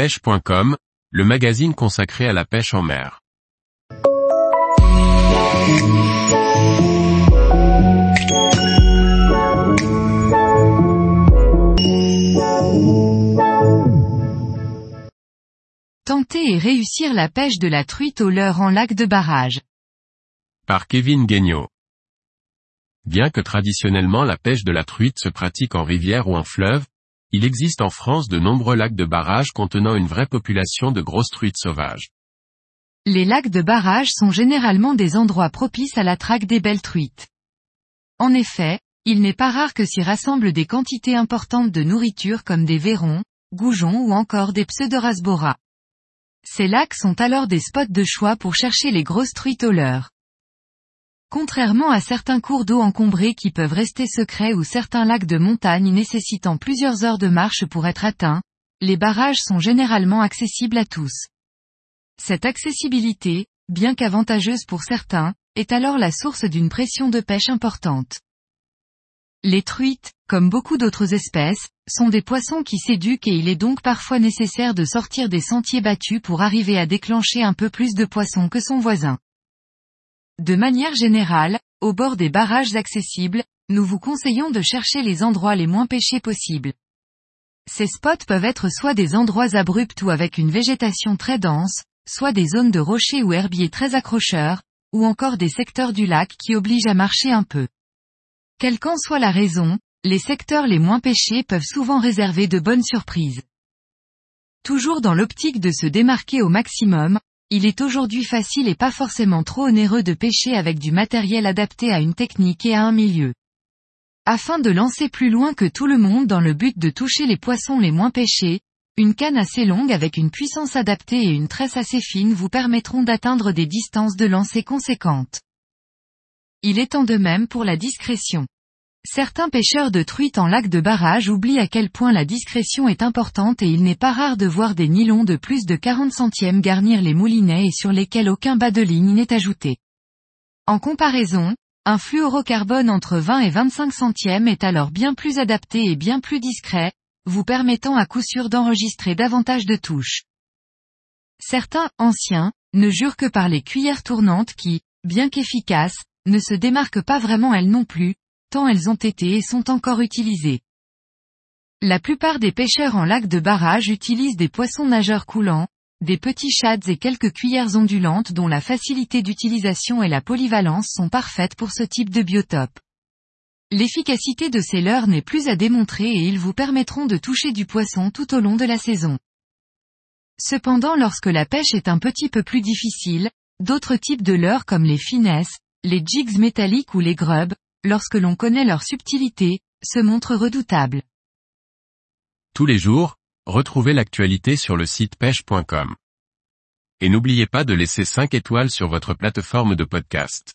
pêche.com, le magazine consacré à la pêche en mer. Tenter et réussir la pêche de la truite au leurre en lac de barrage. Par Kevin Guignot. Bien que traditionnellement la pêche de la truite se pratique en rivière ou en fleuve, il existe en France de nombreux lacs de barrage contenant une vraie population de grosses truites sauvages. Les lacs de barrage sont généralement des endroits propices à la traque des belles truites. En effet, il n'est pas rare que s'y rassemblent des quantités importantes de nourriture comme des verrons, goujons ou encore des pseudorasbora. Ces lacs sont alors des spots de choix pour chercher les grosses truites au leurre. Contrairement à certains cours d'eau encombrés qui peuvent rester secrets ou certains lacs de montagne nécessitant plusieurs heures de marche pour être atteints, les barrages sont généralement accessibles à tous. Cette accessibilité, bien qu'avantageuse pour certains, est alors la source d'une pression de pêche importante. Les truites, comme beaucoup d'autres espèces, sont des poissons qui s'éduquent et il est donc parfois nécessaire de sortir des sentiers battus pour arriver à déclencher un peu plus de poissons que son voisin. De manière générale, au bord des barrages accessibles, nous vous conseillons de chercher les endroits les moins pêchés possibles. Ces spots peuvent être soit des endroits abrupts ou avec une végétation très dense, soit des zones de rochers ou herbiers très accrocheurs, ou encore des secteurs du lac qui obligent à marcher un peu. Quelle qu'en soit la raison, les secteurs les moins pêchés peuvent souvent réserver de bonnes surprises. Toujours dans l'optique de se démarquer au maximum, il est aujourd'hui facile et pas forcément trop onéreux de pêcher avec du matériel adapté à une technique et à un milieu. Afin de lancer plus loin que tout le monde dans le but de toucher les poissons les moins pêchés, une canne assez longue avec une puissance adaptée et une tresse assez fine vous permettront d'atteindre des distances de lancer conséquentes. Il est en de même pour la discrétion. Certains pêcheurs de truites en lac de barrage oublient à quel point la discrétion est importante et il n'est pas rare de voir des nylons de plus de 40 centièmes garnir les moulinets et sur lesquels aucun bas de ligne n'est ajouté. En comparaison, un fluorocarbone entre 20 et 25 centièmes est alors bien plus adapté et bien plus discret, vous permettant à coup sûr d'enregistrer davantage de touches. Certains, anciens, ne jurent que par les cuillères tournantes qui, bien qu'efficaces, ne se démarquent pas vraiment elles non plus, tant elles ont été et sont encore utilisées. La plupart des pêcheurs en lac de barrage utilisent des poissons nageurs coulants, des petits shads et quelques cuillères ondulantes dont la facilité d'utilisation et la polyvalence sont parfaites pour ce type de biotope. L'efficacité de ces leurres n'est plus à démontrer et ils vous permettront de toucher du poisson tout au long de la saison. Cependant lorsque la pêche est un petit peu plus difficile, d'autres types de leurres comme les finesses, les jigs métalliques ou les grubs, lorsque l'on connaît leur subtilité, se montrent redoutables. Tous les jours, retrouvez l'actualité sur le site pêche.com. Et n'oubliez pas de laisser 5 étoiles sur votre plateforme de podcast.